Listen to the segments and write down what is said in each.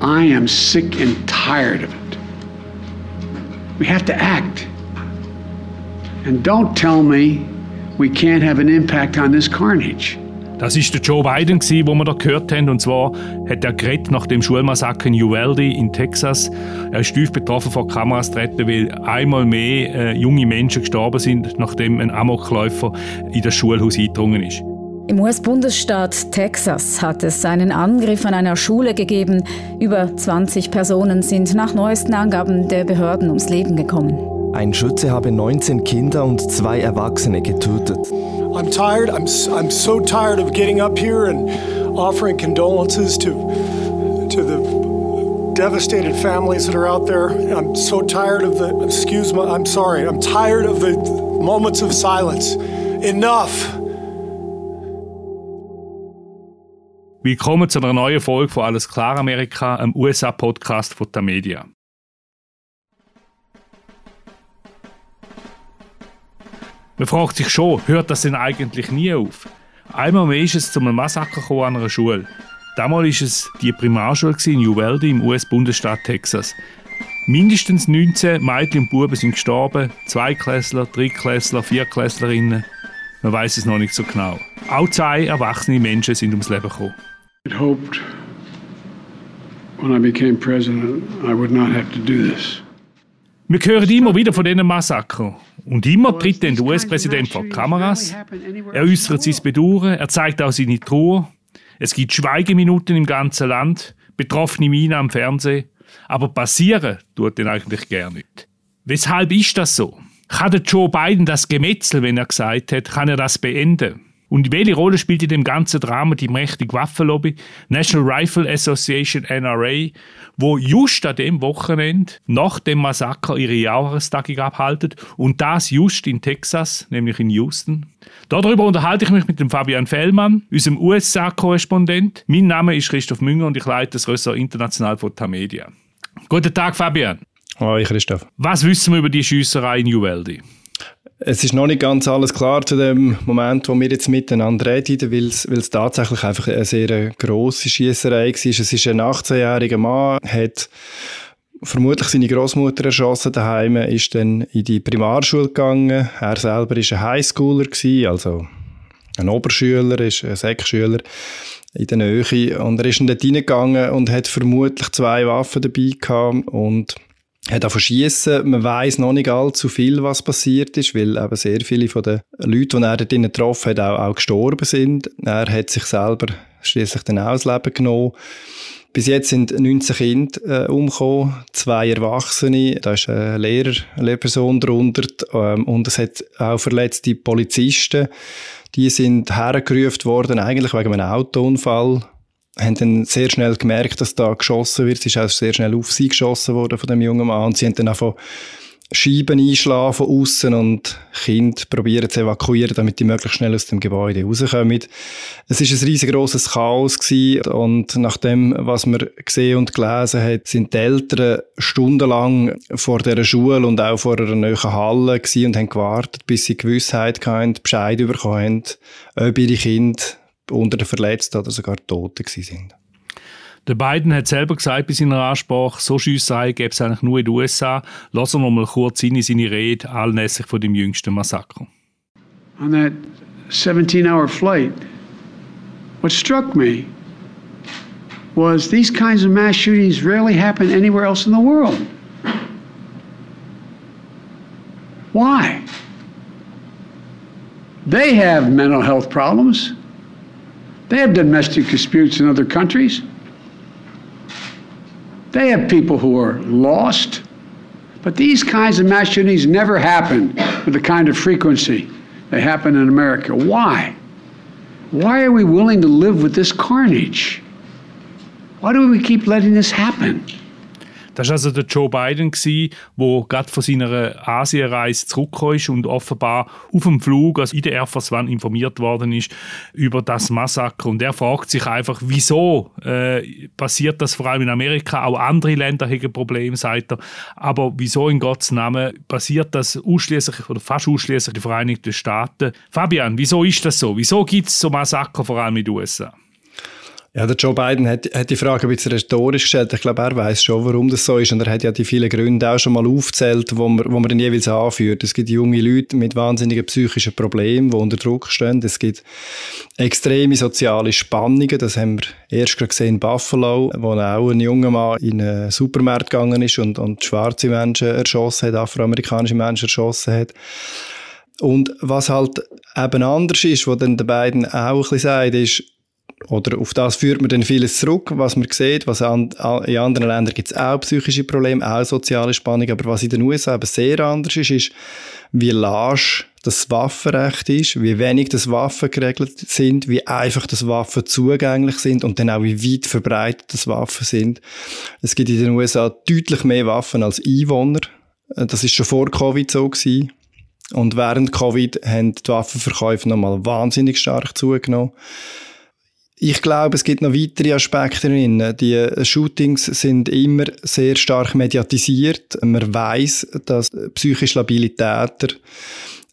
I am sick and tired of it. We have to act. And don't tell me we can't have an impact on this carnage. Das ist der Joe Biden, den wir da gehört haben. Und zwar hat er geredet nach dem Schulmassaker in Uvalde in Texas. Er ist tief betroffen vor Kameras treten, weil einmal mehr äh, junge Menschen gestorben sind, nachdem ein Amokläufer in das Schulhaus eingedrungen ist. Im US-Bundesstaat Texas hat es einen Angriff an einer Schule gegeben. Über 20 Personen sind nach neuesten Angaben der Behörden ums Leben gekommen. Ein Schütze habe 19 Kinder und zwei Erwachsene getötet. I'm tired. I'm, I'm so tired of getting up here and offering condolences to, to the devastated families that are out there. I'm so tired of the, excuse me, I'm sorry, I'm tired of the moments of silence. Enough. Willkommen zu einer neuen Folge von Alles klar Amerika, einem USA-Podcast von der Media. Man fragt sich schon, hört das denn eigentlich nie auf? Einmal mehr ist es zu einem Massaker an einer Schule. Damals war es die Primarschule in Uvalde im US-Bundesstaat Texas. Mindestens 19 Mädchen und Buben sind gestorben, Zweiklässler, Drittklässler, Vierklässlerinnen. Man weiß es noch nicht so genau. Auch zwei erwachsene Menschen sind ums Leben gekommen had hoped when I became president I would not have to do. Wir hören immer wieder von diesen Massakern. Und immer tritt der US-Präsident vor Kameras. Er äußert sein Bedauern, er zeigt auch seine Trauer. Es gibt Schweigeminuten im ganzen Land, betroffene Minen am Fernsehen. Aber passieren tut den eigentlich gar nicht. Weshalb ist das so? Kann der Joe Biden das Gemetzel, wenn er gesagt hat, kann er das beenden? Und welche Rolle spielt in dem ganzen Drama die mächtige Waffenlobby, National Rifle Association NRA, wo just an dem Wochenende nach dem Massaker ihre Jahrestagung abhalten und das just in Texas, nämlich in Houston. Darüber unterhalte ich mich mit dem Fabian Fellmann, unserem USA-Korrespondent. Mein Name ist Christoph Münger und ich leite das Ressort International von Tamedia. Guten Tag, Fabian. Hallo, Christoph. Was wissen wir über die Schüsserei in Uvalde? Es ist noch nicht ganz alles klar zu dem Moment, wo wir jetzt miteinander reden, weil es, tatsächlich einfach eine sehr grosse Schießerei war. Es ist ein 18-jähriger Mann, hat vermutlich seine Großmutter erschossen daheim, ist dann in die Primarschule gegangen. Er selber ist ein Highschooler also ein Oberschüler, ist ein Sekschüler in der Nähe. Und er ist dann dort hineingegangen und hat vermutlich zwei Waffen dabei gehabt und hat verschießen. Man weiß noch nicht allzu viel, was passiert ist, weil eben sehr viele von den Leuten, die er dort getroffen hat, auch, auch gestorben sind. Er hat sich selber schließlich dann auch das Leben genommen. Bis jetzt sind 19 Kinder äh, umgekommen, zwei Erwachsene, da ist ein Lehrer, eine Lehrperson drunter ähm, und es hat auch verletzte Polizisten. Die sind hergerufen worden, eigentlich wegen einem Autounfall haben dann sehr schnell gemerkt, dass da geschossen wird. Es ist auch sehr schnell auf sie geschossen worden von dem jungen Mann. Und sie haben dann einfach Scheiben einschlagen von außen und Kind probieren zu evakuieren, damit die möglichst schnell aus dem Gebäude rauskommen. Es ist ein riesengroßes Chaos gewesen und nach dem, was man gesehen und gelesen hat, sind die Eltern stundenlang vor der Schule und auch vor einer neuen Halle gewesen und haben gewartet, bis sie Gewissheit hatten, Bescheid bekommen haben, ob ihre Kinder unter den Verletzten oder sogar Toten sind. Der Biden hat selber gesagt bei seiner Ansprache, so Schiesserei gäbe es eigentlich nur in den USA. Lassen wir mal kurz in seine Rede anlässlich von dem jüngsten Massaker. On that 17-hour flight, what struck me was these kinds of mass shootings rarely happen anywhere else in the world. Why? They have mental health problems. They have domestic disputes in other countries. They have people who are lost. But these kinds of mass shootings never happen with the kind of frequency they happen in America. Why? Why are we willing to live with this carnage? Why do we keep letting this happen? Das war also der Joe Biden, der gerade von seiner Asienreise zurückgekommen ist und offenbar auf dem Flug, also in der Air Force One, informiert worden ist über das Massaker. Und er fragt sich einfach, wieso äh, passiert das vor allem in Amerika? Auch andere Länder haben Probleme, sagt er. Aber wieso in Gottes Namen passiert das ausschließlich oder fast ausschließlich in den Vereinigten Staaten? Fabian, wieso ist das so? Wieso gibt es so Massaker vor allem in den USA? Ja, der Joe Biden hat, hat die Frage ein bisschen rhetorisch gestellt. Ich glaube, er weiß schon, warum das so ist. Und er hat ja die vielen Gründe auch schon mal aufgezählt, wo man, wo man dann jeweils anführt. Es gibt junge Leute mit wahnsinnigen psychischen Problemen, die unter Druck stehen. Es gibt extreme soziale Spannungen. Das haben wir erst gerade gesehen in Buffalo, wo auch ein junger Mann in einen Supermarkt gegangen ist und, und schwarze Menschen erschossen hat, afroamerikanische Menschen erschossen hat. Und was halt eben anders ist, was dann der beiden auch ein bisschen sagt, ist, oder auf das führt man dann vieles zurück, was man sieht. Was an, in anderen Ländern gibt es auch psychische Probleme, auch soziale Spannung. Aber was in den USA eben sehr anders ist, ist, wie lasch das Waffenrecht ist, wie wenig das Waffen geregelt sind, wie einfach das Waffen zugänglich sind und dann auch wie weit verbreitet das Waffen sind. Es gibt in den USA deutlich mehr Waffen als Einwohner. Das ist schon vor Covid so gewesen. Und während Covid haben die Waffenverkäufe nochmal wahnsinnig stark zugenommen. Ich glaube, es gibt noch weitere Aspekte drin. Die Shootings sind immer sehr stark mediatisiert. Man weiß, dass psychisch labile Täter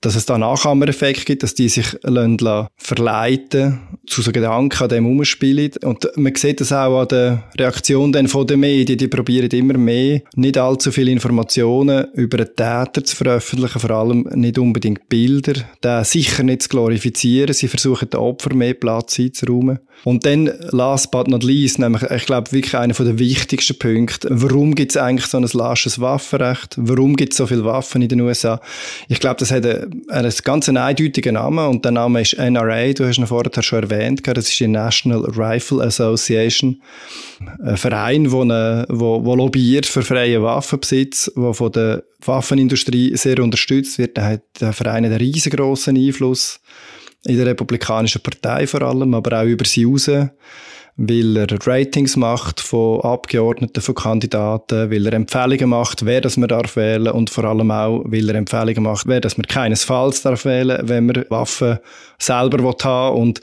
dass es da Nachahmereffekt gibt, dass die sich lassen, verleiten zu so Gedanken an dem umspielen. Und man sieht das auch an der Reaktion dann von den Medien. Die probieren immer mehr, nicht allzu viele Informationen über den Täter zu veröffentlichen, vor allem nicht unbedingt Bilder, den sicher nicht zu glorifizieren. Sie versuchen den Opfer mehr Platz einzuräumen. Und dann, last but not least, nämlich, ich glaube, wirklich einer der wichtigsten Punkte. Warum gibt es eigentlich so ein lasches Waffenrecht? Warum gibt es so viele Waffen in den USA? Ich glaube, das hat einen, einen ganz eindeutigen Namen und der Name ist NRA. Du hast ihn vorher schon erwähnt. Das ist die National Rifle Association. Ein Verein, der eine, wo, wo lobbyiert für freien Waffenbesitz, der von der Waffenindustrie sehr unterstützt wird. Der hat der Verein einen riesengroßen Einfluss in der Republikanischen Partei vor allem, aber auch über sie raus, weil er Ratings macht von Abgeordneten, von Kandidaten, weil er Empfehlungen macht, wer das man darf wählen und vor allem auch, weil er Empfehlungen macht, wer das man keinesfalls darf wählen, wenn man Waffen selber haben will. Und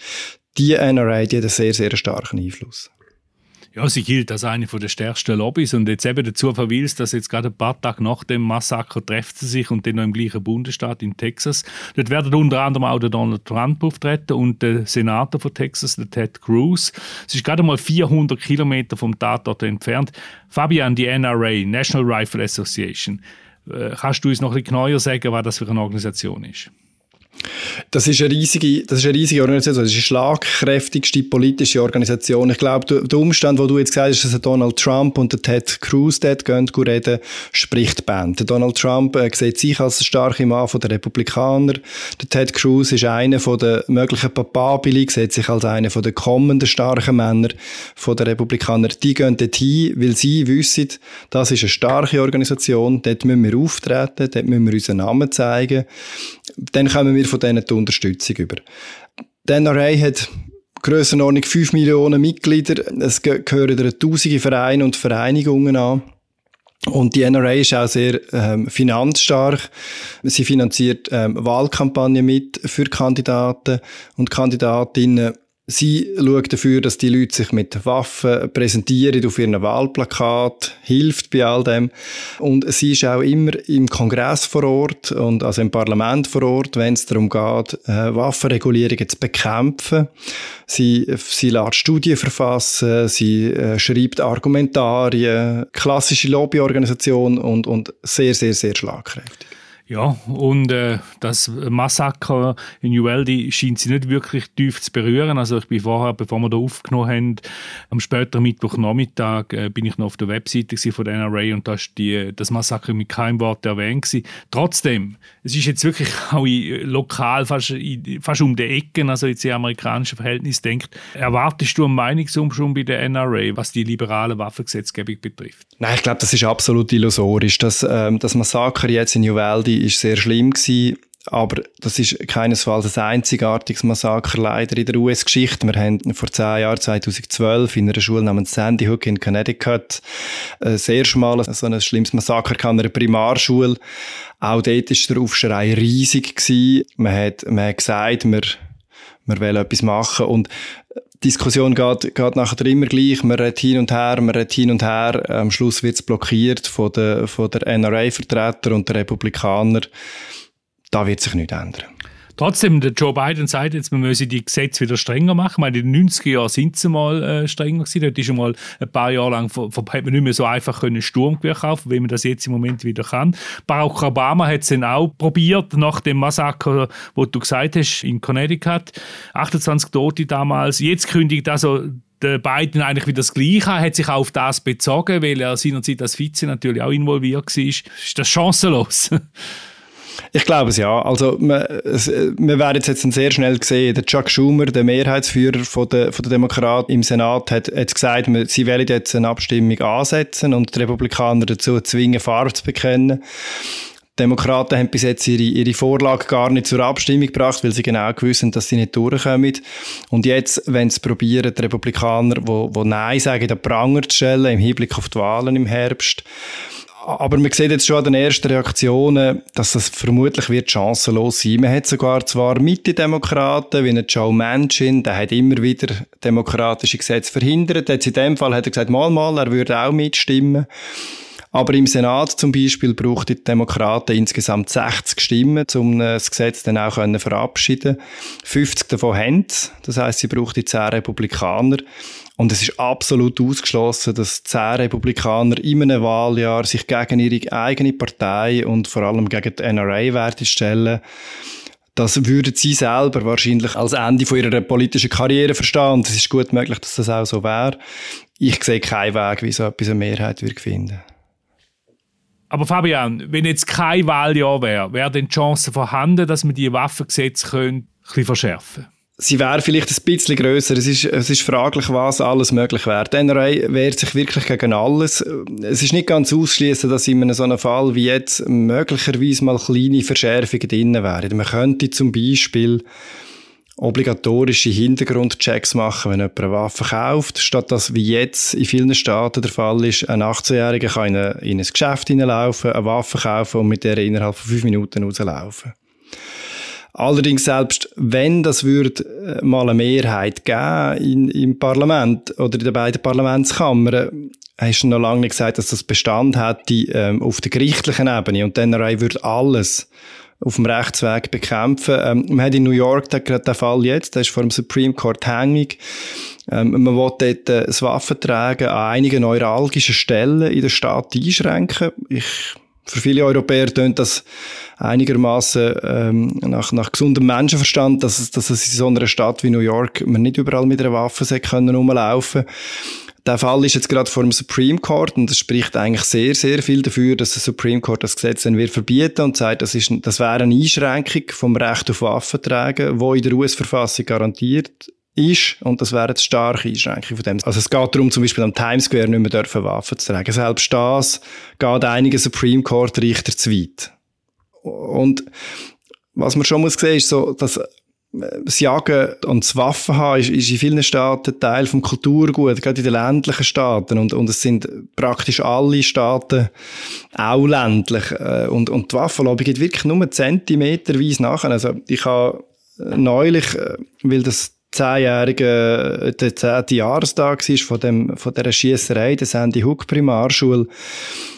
die NRA, die hat einen sehr, sehr starken Einfluss. Ja, sie gilt als eine der stärksten Lobbys und jetzt eben dazu verweist, dass jetzt gerade ein paar Tage nach dem Massaker treffen sie sich und dann noch im gleichen Bundesstaat in Texas. Dort werden unter anderem auch der Donald Trump auftreten und der Senator von Texas, der Ted Cruz. Es ist gerade mal 400 Kilometer vom Tatort entfernt. Fabian, die NRA, National Rifle Association. Äh, kannst du uns noch ein bisschen genauer sagen, was das für eine Organisation ist? Das ist eine riesige, das ist eine riesige Organisation. Das ist die schlagkräftigste politische Organisation. Ich glaube, der Umstand, wo du jetzt gesagt hast, dass Donald Trump und der Ted Cruz dort gehen, reden, spricht Band. Der Donald Trump äh, sieht sich als starke Mann von der Republikaner. Der Ted Cruz ist einer der möglichen Papabili, sieht sich als einer der kommenden starken Männer von der Republikaner. Die gehen dort hin, weil sie wissen, das ist eine starke Organisation, dort müssen wir auftreten, dort müssen wir unseren Namen zeigen. Dann kommen wir von denen die Unterstützung über. Die NRA hat Grössenordnung 5 Millionen Mitglieder. Es gehören tausende Vereine und Vereinigungen an. Und die NRA ist auch sehr ähm, finanzstark. Sie finanziert ähm, Wahlkampagnen mit für Kandidaten und Kandidatinnen Sie schaut dafür, dass die Leute sich mit Waffen präsentieren auf ihren Wahlplakat, hilft bei all dem. Und sie ist auch immer im Kongress vor Ort und also im Parlament vor Ort, wenn es darum geht, äh, Waffenregulierungen zu bekämpfen. Sie, sie lässt Studien verfassen, sie äh, schreibt Argumentarien, klassische Lobbyorganisation und, und sehr, sehr, sehr schlagkräftig. Ja, und äh, das Massaker in Uvalde scheint sie nicht wirklich tief zu berühren. Also ich bin vorher, bevor wir da aufgenommen haben, am späteren Mittwochnachmittag äh, bin ich noch auf der Webseite von der NRA und da ist die, das Massaker mit keinem Wort erwähnt gewesen. Trotzdem, es ist jetzt wirklich auch lokal fast, fast um die Ecken, also jetzt die amerikanischen Verhältnisse denkt. Erwartest du einen Meinungsumschwung bei der NRA, was die liberale Waffengesetzgebung betrifft? Nein, ich glaube, das ist absolut illusorisch. Das, ähm, das Massaker jetzt in Uvalde ist sehr schlimm gewesen. Aber das ist keinesfalls ein einzigartiges Massaker leider in der US-Geschichte. Wir haben vor zehn Jahren, 2012, in einer Schule namens Sandy Hook in Connecticut, äh, sehr schmal so ein schlimmes Massaker in einer Primarschule. Auch dort war der Aufschrei riesig. Man hat, man hat gesagt, wir, wir wollen etwas machen. Und Diskussion geht, geht nachher immer gleich. Man redet hin und her, man redet hin und her. Am Schluss wird es blockiert von der, von der NRA-Vertreter und der Republikaner. Da wird sich nichts ändern. Trotzdem, der Joe Biden sagt jetzt, man müsse die Gesetze wieder strenger machen. Ich meine, in den 90er Jahren sind sie mal äh, strenger gewesen. Dort ist schon mal ein paar Jahre lang hat man nicht mehr so einfach können Sturmgewehr kaufen, wie man das jetzt im Moment wieder kann. Barack Obama hat es dann auch probiert, nach dem Massaker, wo du gesagt hast, in Connecticut. 28 Tote damals. Jetzt kündigt also der Biden eigentlich wieder das Gleiche hat sich auch auf das bezogen, weil er seinerzeit als Vize natürlich auch involviert war. Ist das chancenlos? Ich glaube es ja. Also, wir, wir werden jetzt sehr schnell gesehen, der Chuck Schumer, der Mehrheitsführer von der, von der Demokraten im Senat, hat, hat gesagt, sie wollen jetzt eine Abstimmung ansetzen und die Republikaner dazu zwingen, Farbe zu bekennen. Die Demokraten haben bis jetzt ihre, ihre Vorlage gar nicht zur Abstimmung gebracht, weil sie genau wissen, dass sie nicht durchkommen. Und jetzt, wenn sie probieren, die Republikaner, die, die Nein sagen, den Pranger zu stellen, im Hinblick auf die Wahlen im Herbst, aber man sieht jetzt schon an den ersten Reaktionen, dass das vermutlich wird chancenlos sein. Man hat sogar zwar Mitte-Demokraten, wie Joe Manchin, der hat immer wieder demokratische Gesetze verhindert. Jetzt in dem Fall hat er gesagt, mal, mal, er würde auch mitstimmen. Aber im Senat zum Beispiel braucht die Demokraten insgesamt 60 Stimmen, um das Gesetz dann auch können verabschieden 50 davon haben Das heißt, sie braucht die 10 Republikaner. Und es ist absolut ausgeschlossen, dass zehn Republikaner in einem Wahljahr sich gegen ihre eigene Partei und vor allem gegen die NRA werden stellen. Das würden sie selber wahrscheinlich als Ende von ihrer politischen Karriere verstehen. Und es ist gut möglich, dass das auch so wäre. Ich sehe keinen Weg, wie so etwas eine Mehrheit würde finden. Aber Fabian, wenn jetzt kein Wahljahr wäre, wäre denn die Chance vorhanden, dass man die Waffengesetze ein bisschen verschärfen könnte? Sie wäre vielleicht ein bisschen grösser. Es ist, es ist fraglich, was alles möglich wäre. Die NRA wehrt sich wirklich gegen alles. Es ist nicht ganz ausschließen, dass in so einem Fall wie jetzt möglicherweise mal kleine Verschärfungen drin wären. Man könnte zum Beispiel obligatorische Hintergrundchecks machen, wenn jemand eine Waffe kauft, statt dass wie jetzt in vielen Staaten der Fall ist, ein 18-Jähriger kann in ein, in ein Geschäft hineinlaufen, eine Waffe kaufen und mit der innerhalb von fünf Minuten rauslaufen. Allerdings selbst wenn das würde äh, mal eine Mehrheit geben in, im Parlament oder in den beiden Parlamentskammern, hast du noch lange nicht gesagt, dass das Bestand hätte ähm, auf der gerichtlichen Ebene und dann würde alles auf dem Rechtsweg bekämpfen. Ähm, man hat in New York gerade den Fall jetzt, der ist vor dem Supreme Court hängig. Ähm, man will dort äh, das Waffentragen an einigen neuralgischen Stellen in der Stadt einschränken. Ich, für viele Europäer tönt das einigermaßen ähm, nach, nach gesundem Menschenverstand, dass es, dass es in so einer Stadt wie New York man nicht überall mit einer Waffe können rumlaufen. Der Fall ist jetzt gerade vor dem Supreme Court und das spricht eigentlich sehr, sehr viel dafür, dass der Supreme Court das Gesetz dann wird verbieten und sagt, das, ist, das wäre eine Einschränkung vom Recht auf Waffenträgen, wo in der US-Verfassung garantiert ist und das wäre eine starke Einschränkung von dem. Also es geht darum, zum Beispiel am Times Square nicht mehr dürfen Waffen zu tragen. Selbst das geht einigen Supreme Court Richter zu weit. Und was man schon muss sehen, ist so, dass das Jagen und das Waffen haben ist, ist in vielen Staaten Teil vom Kulturgut, gerade in den ländlichen Staaten. Und, und es sind praktisch alle Staaten auch ländlich. Äh, und, und die Waffenlobby geht wirklich nur zentimeterweise nachher. Also ich habe neulich, äh, weil das zehnjährige, der zehnte Jahrestag war von, dem, von dieser Schiesserei, der Sandy Hook Primarschule,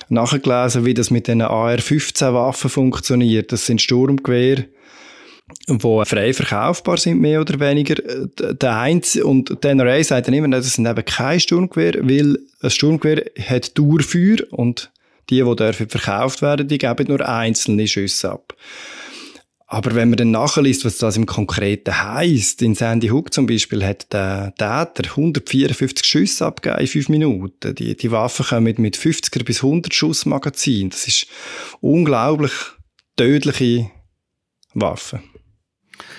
nachgelesen, wie das mit den AR-15-Waffen funktioniert. Das sind Sturmgewehre, die frei verkaufbar sind, mehr oder weniger. Der Eins und der NRA sagt dann immer, das sind eben kein Sturmgewehr, weil ein Sturmgewehr hat Dauerfeuer und die, die verkauft werden, die geben nur einzelne Schüsse ab. Aber wenn man dann nachliest, was das im Konkreten heisst, in Sandy Hook zum Beispiel hat der Täter 154 Schüsse abgegeben in fünf Minuten. Die, die Waffen kommen mit 50er bis 100 Schuss Magazin. Das ist unglaublich tödliche Waffen.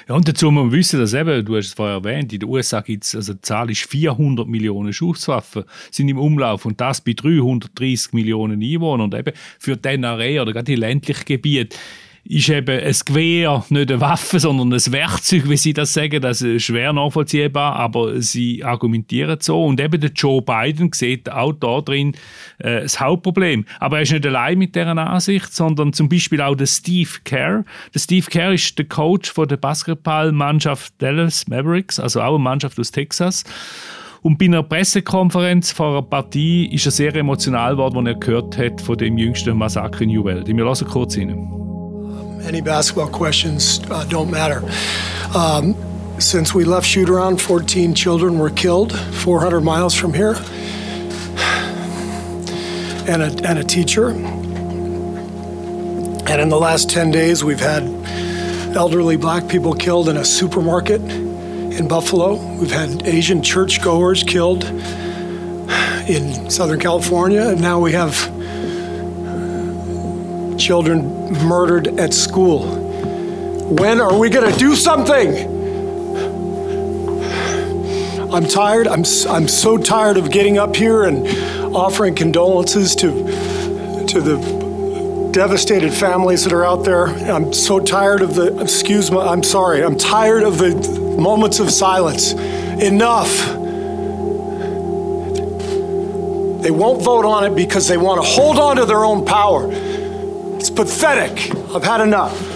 Ja, und dazu muss man wissen, dass eben, du hast es vorher erwähnt, in den USA gibt es, also die Zahl ist 400 Millionen Schusswaffen sind im Umlauf und das bei 330 Millionen Einwohnern. Und eben für die NRA oder gerade die ländlichen Gebiete ist eben ein Gewehr nicht eine Waffe, sondern ein Werkzeug, wie sie das sagen. Das ist schwer nachvollziehbar, aber sie argumentieren so. Und eben der Joe Biden sieht auch da drin äh, das Hauptproblem. Aber er ist nicht allein mit dieser Ansicht, sondern zum Beispiel auch der Steve Kerr. Der Steve Kerr ist der Coach von der Basketballmannschaft Dallas Mavericks, also auch eine Mannschaft aus Texas. Und bei einer Pressekonferenz vor einer Partie ist er sehr emotional geworden, als er gehört hat von dem jüngsten Massaker in New Welt. Wir lassen kurz hinein. Any basketball questions uh, don't matter. Um, since we left shoot around, 14 children were killed 400 miles from here, and a, and a teacher. And in the last 10 days, we've had elderly black people killed in a supermarket in Buffalo. We've had Asian churchgoers killed in Southern California, and now we have children murdered at school. When are we going to do something? I'm tired. I'm, I'm so tired of getting up here and offering condolences to, to the devastated families that are out there. I'm so tired of the, excuse me, I'm sorry, I'm tired of the moments of silence. Enough. They won't vote on it because they want to hold on to their own power. It's pathetic. I've had enough.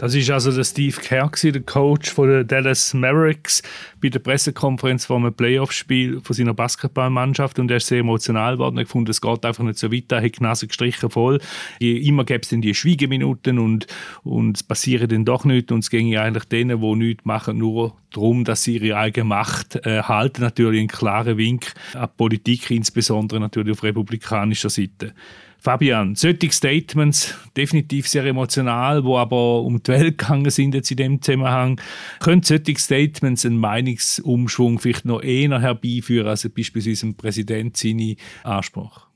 Das ist also der Steve Kerr, der Coach von den Dallas Mavericks, bei der Pressekonferenz vor einem Playoff-Spiel von seiner Basketballmannschaft und er ist sehr emotional geworden. Er fand, es geht einfach nicht so weiter, er hat die Nase gestrichen voll. Immer gäbe es dann die Schwiegeminuten und, und es passiert dann doch nichts und es ging eigentlich denen, die nichts machen, nur darum, dass sie ihre eigene Macht äh, halten. Natürlich ein klarer Wink an die Politik, insbesondere natürlich auf republikanischer Seite. Fabian, solche Statements, definitiv sehr emotional, wo aber um die Welt gegangen sind jetzt in dem Zusammenhang, können solche Statements einen Meinungsumschwung vielleicht noch eher herbeiführen als beispielsweise ein Präsident seine Anspruch?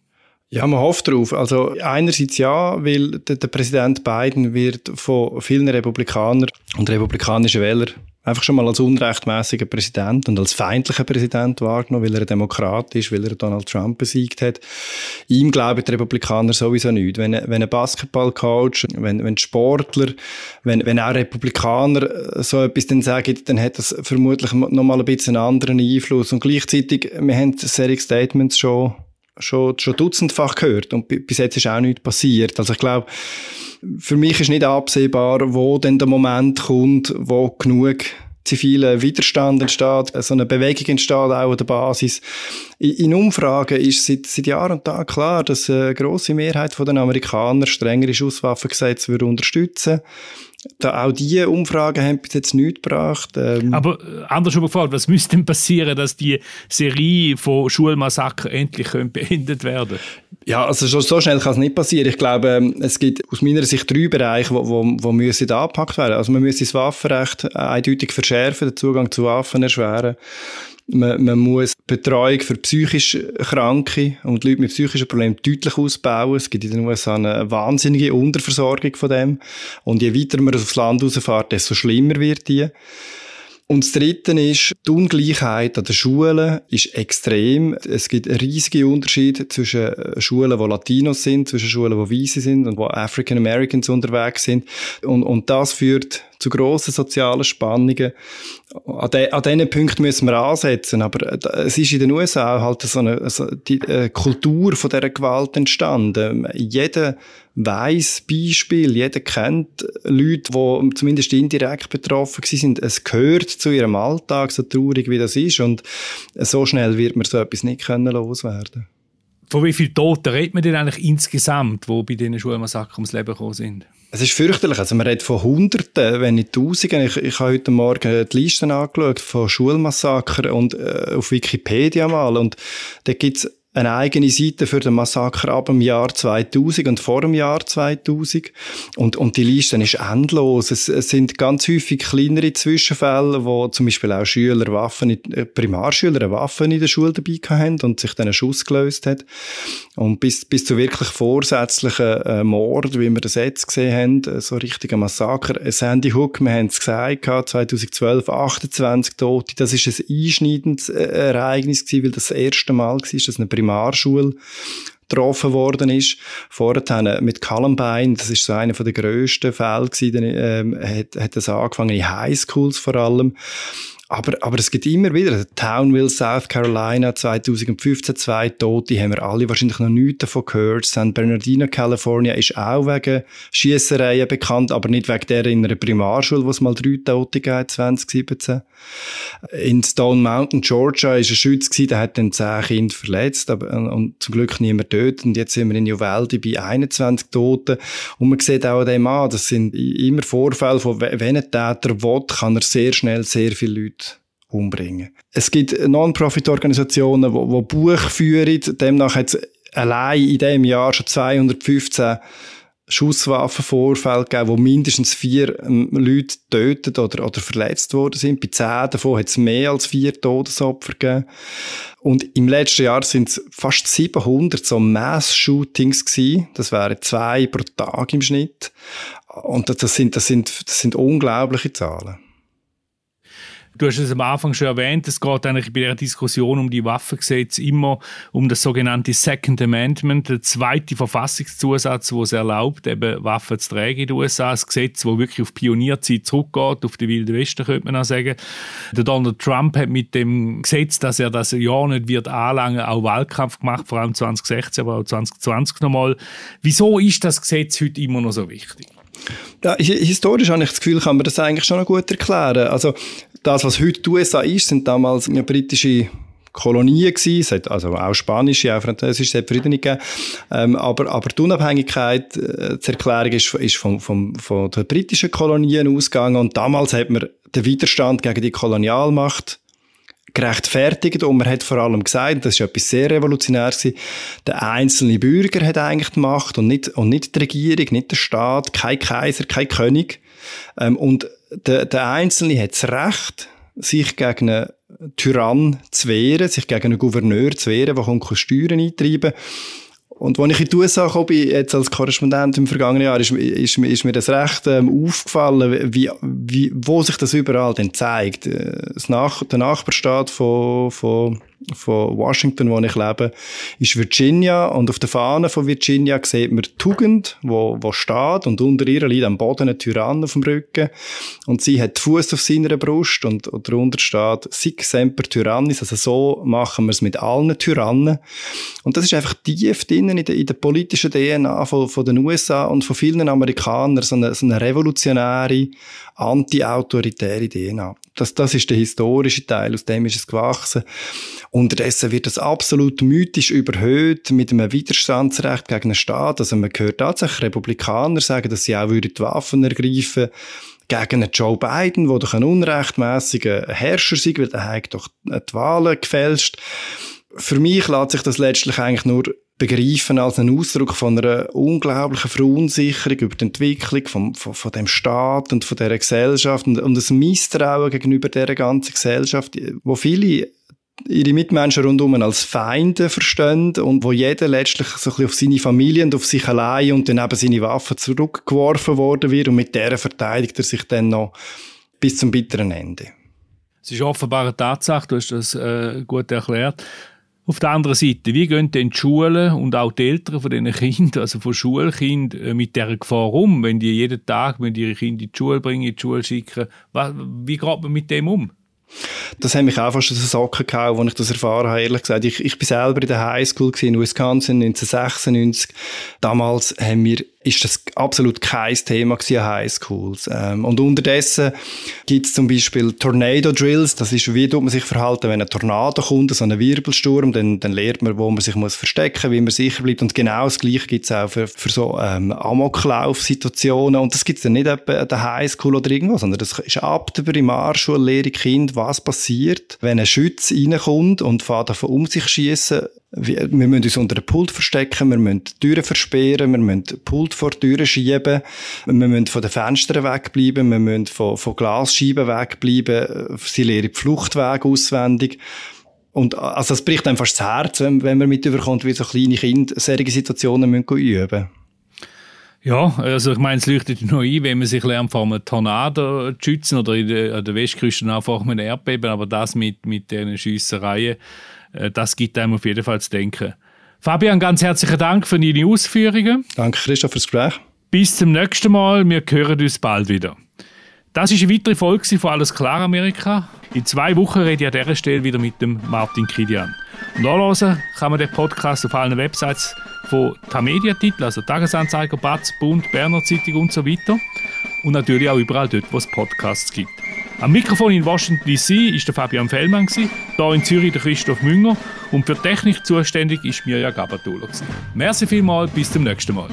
Ja, man hofft darauf. Also einerseits ja, weil der, Präsident Biden wird von vielen Republikanern und republikanischen Wählern einfach schon mal als unrechtmäßiger Präsident und als feindlicher Präsident wahrgenommen, weil er ein Demokrat ist, weil er Donald Trump besiegt hat. Ihm glauben die Republikaner sowieso nicht. Wenn, wenn ein Basketballcoach, wenn, wenn Sportler, wenn, wenn auch Republikaner so etwas dann sagen, dann hat das vermutlich noch mal ein bisschen einen anderen Einfluss. Und gleichzeitig, wir haben solche Statements schon, schon, schon dutzendfach gehört und bis jetzt ist auch nichts passiert. Also ich glaube, für mich ist nicht absehbar, wo denn der Moment kommt, wo genug ziviler Widerstand entsteht, so eine Bewegung entsteht auch an der Basis. In Umfragen ist seit, seit Jahr und Tag klar, dass eine grosse Mehrheit der Amerikaner strengere Schusswaffengesetze würde unterstützen da auch diese Umfragen haben bis jetzt nichts gebracht. Ähm Aber äh, anders gefragt, was müsste denn passieren, dass die Serie von Schulmassaker endlich beendet werden Ja, also so, so schnell kann es nicht passieren. Ich glaube, ähm, es gibt aus meiner Sicht drei Bereiche, wo, wo, wo müssen angepackt werden. Also man müsste das Waffenrecht eindeutig verschärfen, den Zugang zu Waffen erschweren. Man, man muss Betreuung für psychisch Kranke und Leute mit psychischen Problemen deutlich ausbauen. Es gibt in den USA eine wahnsinnige Unterversorgung von dem. Und je weiter man aufs Land rausfährt, desto schlimmer wird die. Und das Dritte ist, die Ungleichheit an den Schulen ist extrem. Es gibt riesige Unterschiede zwischen Schulen, wo Latinos sind, zwischen Schulen, wo Weiße sind und wo African Americans unterwegs sind. Und, und das führt zu grossen sozialen Spannungen. An, de, an diesen Punkten müssen wir ansetzen, aber äh, es ist in den USA halt so eine, so die äh, Kultur von dieser Gewalt entstanden. Jeder weiß Beispiel, jeder kennt Leute, die zumindest indirekt betroffen sind. Es gehört zu ihrem Alltag, so traurig wie das ist und so schnell wird man so etwas nicht können loswerden Von wie vielen Toten redet man denn eigentlich insgesamt, die bei diesen Schulmassakern ums Leben gekommen sind? Es ist fürchterlich. Also man redet von Hunderten, wenn nicht Tausenden. Ich, ich habe heute Morgen die Listen angeschaut von Schulmassakern und äh, auf Wikipedia mal und da gibt's eine eigene Seite für den Massaker ab dem Jahr 2000 und vor dem Jahr 2000. Und, und die Liste ist endlos. Es, es sind ganz häufig kleinere Zwischenfälle, wo zum Beispiel auch Schüler Waffen, äh, Primarschüler Waffen in der Schule dabei haben und sich dann ein Schuss gelöst hat. Und bis, bis zu wirklich vorsätzlichen äh, Mord, wie wir das jetzt gesehen haben, äh, so richtiger Massaker. Sandy Hook, wir haben es gesagt, 2012 28 Tote. Das ist ein einschneidendes äh, Ereignis gewesen, weil das, das erste Mal war, dass eine Primarschule getroffen worden ist. Vorher mit Columbine, das ist so einer der grössten Fälle gewesen, ähm, hat, hat das angefangen in Highschools vor allem. Aber, aber es gibt immer wieder, Townville, South Carolina, 2015, zwei Tote, haben wir alle wahrscheinlich noch nichts davon gehört. San Bernardino, California, ist auch wegen Schiessereien bekannt, aber nicht wegen der in einer Primarschule, wo es mal drei Tote gab, 2017. In Stone Mountain, Georgia, ist ein Schütz gewesen, der hat dann zehn Kinder verletzt, aber, und zum Glück niemand tötet. Und jetzt sind wir in Uvalde bei 21 Toten. Und man sieht auch an dem an, das sind immer Vorfälle von, wenn ein Täter will, kann er sehr schnell sehr viele Leute umbringen. Es gibt Non-Profit-Organisationen, die, die Buch führen. Demnach hat es allein in diesem Jahr schon 215 Schusswaffenvorfälle gegeben, wo mindestens vier ähm, Leute getötet oder, oder verletzt worden sind. Bei zehn davon hat es mehr als vier Todesopfer gegeben. Und im letzten Jahr sind es fast 700 so Mass-Shootings gewesen. Das wären zwei pro Tag im Schnitt. Und das sind, das sind, das sind unglaubliche Zahlen. Du hast es am Anfang schon erwähnt, es geht eigentlich bei der Diskussion um die Waffengesetze immer um das sogenannte Second Amendment, der zweite Verfassungszusatz, wo es erlaubt, eben Waffen zu tragen in den USA. Ein Gesetz, das wirklich auf Pionierzeit zurückgeht, auf die Wilde Westen, könnte man auch sagen. Der Donald Trump hat mit dem Gesetz, dass er das ja nicht wird anlangen, auch Wahlkampf gemacht, vor allem 2016, aber auch 2020 nochmal. Wieso ist das Gesetz heute immer noch so wichtig? Ja, historisch habe ich das Gefühl, kann man das eigentlich schon noch gut erklären. Also das, was heute die USA ist, sind damals ja, britische Kolonien gewesen. Es hat also auch spanische, auch französische, es hat Frieden gegeben. Ähm, aber, aber die Unabhängigkeit, äh, die Erklärung ist, ist von, von, von den britischen Kolonien ausgegangen und damals hat man den Widerstand gegen die Kolonialmacht gerechtfertigt und man hat vor allem gesagt, das ist etwas sehr Revolutionäres, der einzelne Bürger hat eigentlich die Macht und nicht, und nicht die Regierung, nicht der Staat, kein Kaiser, kein König. Ähm, und der, der Einzelne hat das Recht, sich gegen einen Tyrann zu wehren, sich gegen einen Gouverneur zu wehren, der Steuern eintreiben kann. Und als ich in die USA kam, jetzt als Korrespondent im vergangenen Jahr, ist, ist, ist mir das recht ähm, aufgefallen, wie, wie, wo sich das überall denn zeigt. Äh, das Nach der Nachbarstaat von, von von Washington, wo ich lebe, ist Virginia. Und auf der Fahne von Virginia sieht man Tugend, wo, wo steht. Und unter ihr liegt am Boden ein Tyrann auf dem Rücken. Und sie hat Fuß auf seiner Brust. Und, und darunter steht Sic semper tyrannis. Also so machen wir es mit allen Tyrannen. Und das ist einfach tief drinnen in der, in der politischen DNA von, von den USA und von vielen Amerikanern. So eine, so eine revolutionäre, anti-autoritäre DNA. Das, das ist der historische Teil, aus dem ist es gewachsen. Unterdessen wird das absolut mythisch überhöht mit einem Widerstandsrecht gegen den Staat. Also man hört tatsächlich Republikaner sagen, dass sie auch die Waffen ergreifen gegen einen Joe Biden, der doch ein unrechtmäßiger Herrscher sei, weil er hat doch die Wahlen gefälscht. Für mich lässt sich das letztlich eigentlich nur begreifen als einen Ausdruck von einer unglaublichen Verunsicherung über die Entwicklung von, von, von dem Staat und von dieser Gesellschaft und, und ein Misstrauen gegenüber dieser ganzen Gesellschaft, wo viele ihre Mitmenschen rundum als Feinde verstehen und wo jeder letztlich so ein bisschen auf seine Familie und auf sich allein und dann eben seine Waffen zurückgeworfen worden wird und mit der verteidigt er sich dann noch bis zum bitteren Ende. Es ist offenbar eine Tatsache, du hast das äh, gut erklärt, auf der anderen Seite, wie gehen denn die Schulen und auch die Eltern von diesen Kindern, also von Schulkindern, äh, mit dieser Gefahr um, wenn die jeden Tag wenn die ihre Kinder in die Schule bringen, in die Schule schicken? Wie geht man mit dem um? Das hat mich auch fast aus den Socken gehauen, als ich das erfahren habe, ehrlich gesagt. Ich, ich bin selber in der Highschool in Wisconsin 1996. Damals haben wir ist das absolut kein Thema an Highschools. Ähm, und unterdessen gibt es zum Beispiel Tornado Drills. Das ist, wie tut man sich verhalten, wenn ein Tornado kommt, so ein Wirbelsturm, dann, dann lernt man, wo man sich muss verstecken, wie man sicher bleibt. Und genau das Gleiche gibt es auch für, für so ähm, Amoklauf-Situationen. Und das gibt es dann nicht etwa an der Highschool oder irgendwo, sondern das ist ab der Primarschule, lehre Kind, was passiert, wenn ein Schütz reinkommt und fährt davon um sich schießen wir, müssen uns unter den Pult verstecken, wir müssen Türen versperren, wir müssen den Pult vor die Türen schieben, wir müssen von den Fenstern wegbleiben, wir müssen von, von Glasscheiben wegbleiben, sie lernen die Fluchtwege auswendig. Und also es bricht einem fast das Herz, wenn, wenn man mit überkommt, wie so kleine Kinder solche Situationen müssen üben ja, also ich meine, es leuchtet noch ein, wenn man sich lernt, vor einem Tornado zu schützen oder in der, an der Westküste einfach mit einem Erdbeben, aber das mit, mit diesen Schiessereien, das gibt einem auf jeden Fall zu denken. Fabian, ganz herzlichen Dank für deine Ausführungen. Danke, Christoph, fürs Gespräch. Bis zum nächsten Mal. Wir hören uns bald wieder. Das ist eine weitere Folge von Alles klar Amerika. In zwei Wochen rede ich an dieser Stelle wieder mit dem Martin Kidian. Und anhören kann man den Podcast auf allen Websites von Tamedia-Titeln, also Tagesanzeiger, Batz, Bund, Berner Zeitung und so weiter. Und natürlich auch überall dort, wo es Podcasts gibt. Am Mikrofon in Washington DC ist der Fabian Fellmann, hier in Zürich der Christoph Münger und für Technik zuständig ist Mirja Gabatuller. Merci vielmals, bis zum nächsten Mal.